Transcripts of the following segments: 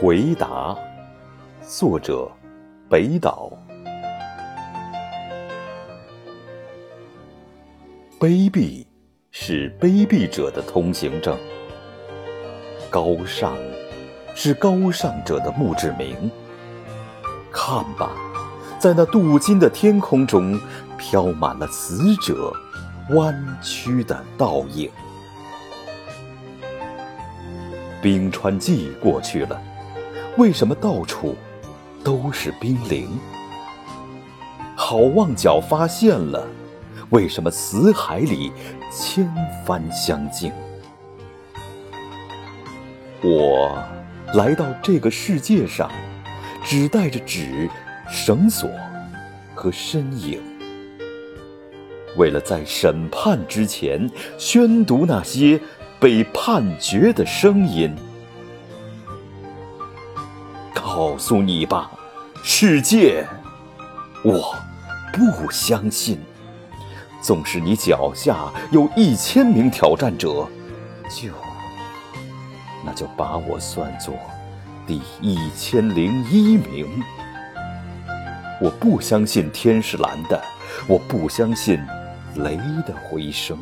回答，作者北岛。卑鄙是卑鄙者的通行证，高尚是高尚者的墓志铭。看吧，在那镀金的天空中，飘满了死者弯曲的倒影。冰川季过去了，为什么到处都是冰凌？好望角发现了，为什么死海里千帆相竞？我来到这个世界上，只带着纸、绳索和身影，为了在审判之前宣读那些。被判决的声音，告诉你吧，世界，我不相信。纵使你脚下有一千名挑战者，就那就把我算作第一千零一名。我不相信天是蓝的，我不相信雷的回声。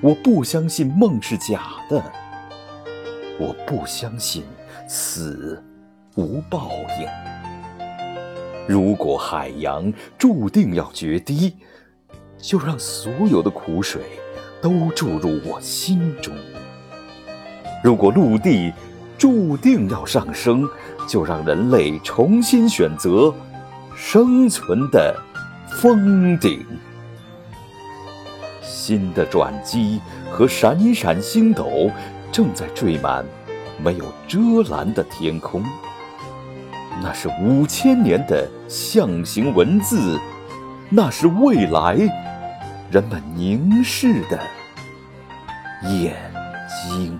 我不相信梦是假的，我不相信死无报应。如果海洋注定要决堤，就让所有的苦水都注入我心中；如果陆地注定要上升，就让人类重新选择生存的峰顶。新的转机和闪闪星斗正在缀满没有遮拦的天空。那是五千年的象形文字，那是未来人们凝视的眼睛。